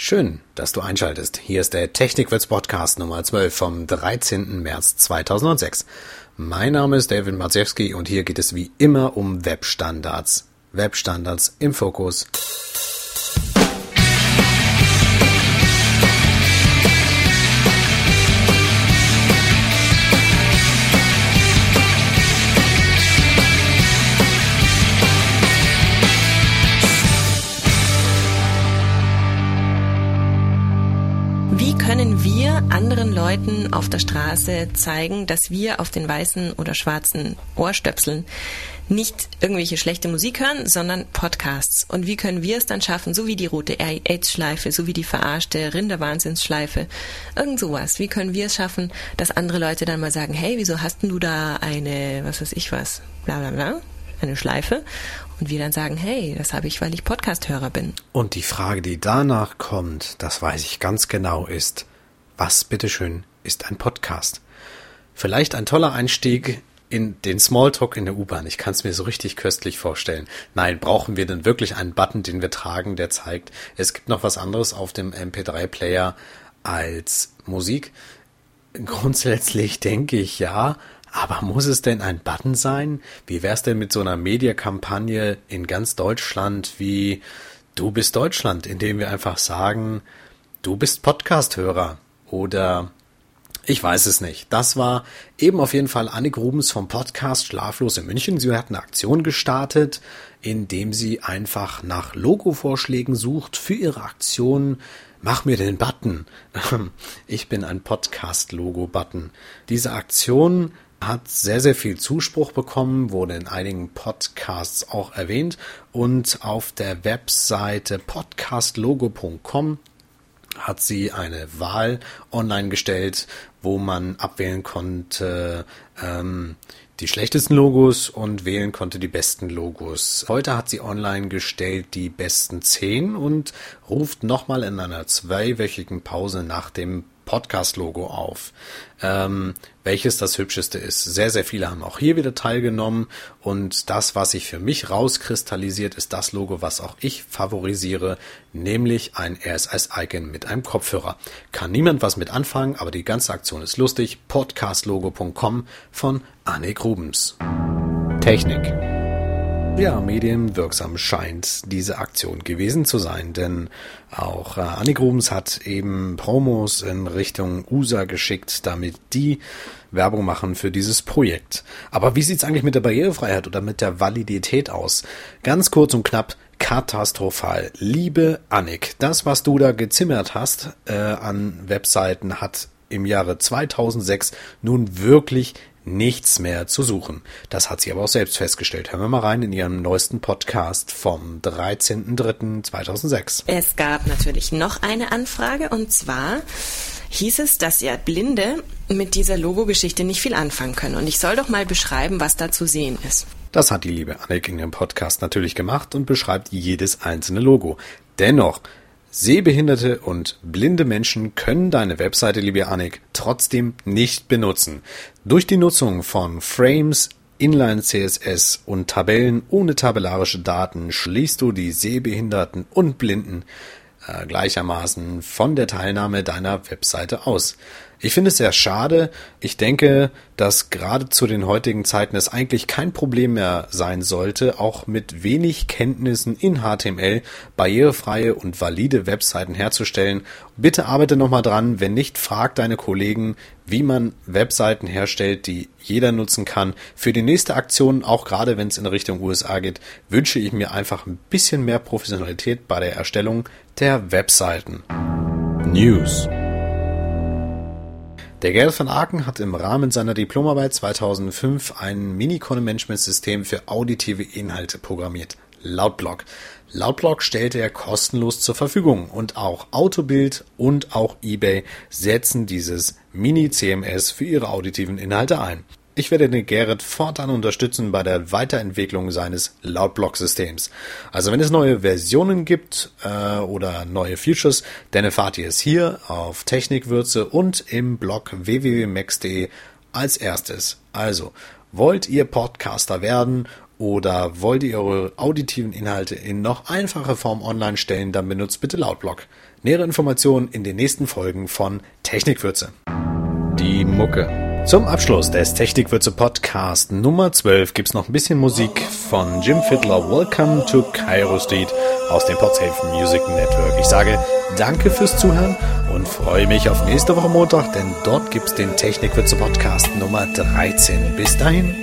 Schön, dass du einschaltest. Hier ist der Technikwitz Podcast Nummer 12 vom 13. März 2006. Mein Name ist David Marzewski und hier geht es wie immer um Webstandards. Webstandards im Fokus. Leuten auf der Straße zeigen, dass wir auf den weißen oder schwarzen Ohrstöpseln nicht irgendwelche schlechte Musik hören, sondern Podcasts. Und wie können wir es dann schaffen, so wie die rote AIDS-Schleife, so wie die verarschte Rinderwahnsinnsschleife, irgend sowas. Wie können wir es schaffen, dass andere Leute dann mal sagen, hey, wieso hast denn du da eine, was weiß ich was, bla bla bla, eine Schleife? Und wir dann sagen, hey, das habe ich, weil ich Podcasthörer bin. Und die Frage, die danach kommt, das weiß ich ganz genau, ist, was bitteschön ist ein Podcast? Vielleicht ein toller Einstieg in den Smalltalk in der U-Bahn. Ich kann es mir so richtig köstlich vorstellen. Nein, brauchen wir denn wirklich einen Button, den wir tragen, der zeigt, es gibt noch was anderes auf dem MP3-Player als Musik? Grundsätzlich denke ich ja, aber muss es denn ein Button sein? Wie wär's denn mit so einer Mediakampagne in ganz Deutschland wie Du bist Deutschland, indem wir einfach sagen, du bist Podcasthörer oder ich weiß es nicht. Das war eben auf jeden Fall Annik Rubens vom Podcast Schlaflos in München. Sie hat eine Aktion gestartet, indem sie einfach nach Logo-Vorschlägen sucht für ihre Aktion. Mach mir den Button. Ich bin ein Podcast-Logo-Button. Diese Aktion hat sehr, sehr viel Zuspruch bekommen, wurde in einigen Podcasts auch erwähnt und auf der Webseite podcastlogo.com hat sie eine Wahl online gestellt, wo man abwählen konnte, ähm, die schlechtesten Logos und wählen konnte die besten Logos. Heute hat sie online gestellt die besten zehn und ruft nochmal in einer zweiwöchigen Pause nach dem Podcast-Logo auf, ähm, welches das hübscheste ist. Sehr, sehr viele haben auch hier wieder teilgenommen und das, was sich für mich rauskristallisiert, ist das Logo, was auch ich favorisiere, nämlich ein RSS-Icon mit einem Kopfhörer. Kann niemand was mit anfangen, aber die ganze Aktion ist lustig. Podcastlogo.com von Annik Rubens. Technik. Ja, medienwirksam scheint diese Aktion gewesen zu sein, denn auch äh, Annik Rubens hat eben Promos in Richtung USA geschickt, damit die Werbung machen für dieses Projekt. Aber wie sieht's eigentlich mit der Barrierefreiheit oder mit der Validität aus? Ganz kurz und knapp, katastrophal. Liebe Annik, das, was du da gezimmert hast äh, an Webseiten, hat im Jahre 2006 nun wirklich nichts mehr zu suchen. Das hat sie aber auch selbst festgestellt. Hören wir mal rein in ihrem neuesten Podcast vom 13.03.2006. Es gab natürlich noch eine Anfrage und zwar hieß es, dass ja Blinde mit dieser Logo-Geschichte nicht viel anfangen können. Und ich soll doch mal beschreiben, was da zu sehen ist. Das hat die liebe Annik in ihrem Podcast natürlich gemacht und beschreibt jedes einzelne Logo. Dennoch Sehbehinderte und blinde Menschen können deine Webseite, liebe Annik, trotzdem nicht benutzen. Durch die Nutzung von Frames, Inline CSS und Tabellen ohne tabellarische Daten schließt du die Sehbehinderten und Blinden äh, gleichermaßen von der Teilnahme deiner Webseite aus. Ich finde es sehr schade. Ich denke, dass gerade zu den heutigen Zeiten es eigentlich kein Problem mehr sein sollte, auch mit wenig Kenntnissen in HTML barrierefreie und valide Webseiten herzustellen. Bitte arbeite nochmal dran. Wenn nicht, frag deine Kollegen, wie man Webseiten herstellt, die jeder nutzen kann. Für die nächste Aktion, auch gerade wenn es in Richtung USA geht, wünsche ich mir einfach ein bisschen mehr Professionalität bei der Erstellung der Webseiten. News der Gerrit van Aken hat im Rahmen seiner Diplomarbeit 2005 ein Mini-Content-Management-System für auditive Inhalte programmiert. Lautblock. Lautblock stellte er kostenlos zur Verfügung und auch Autobild und auch eBay setzen dieses Mini-CMS für ihre auditiven Inhalte ein. Ich werde den Gerrit fortan unterstützen bei der Weiterentwicklung seines Loudblock-Systems. Also wenn es neue Versionen gibt äh, oder neue Features, dann erfahrt ihr es hier auf Technikwürze und im Blog www.max.de als erstes. Also, wollt ihr Podcaster werden oder wollt ihr eure auditiven Inhalte in noch einfache Form online stellen, dann benutzt bitte Loudblock. Nähere Informationen in den nächsten Folgen von Technikwürze. Die Mucke. Zum Abschluss des Technikwürze Podcast Nummer 12 gibt's noch ein bisschen Musik von Jim Fiddler. Welcome to Cairo Street aus dem Podsafe Music Network. Ich sage danke fürs Zuhören und freue mich auf nächste Woche Montag, denn dort gibt's den Technikwürze Podcast Nummer 13. Bis dahin.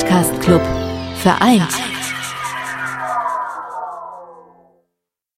Podcast Club. Vereint.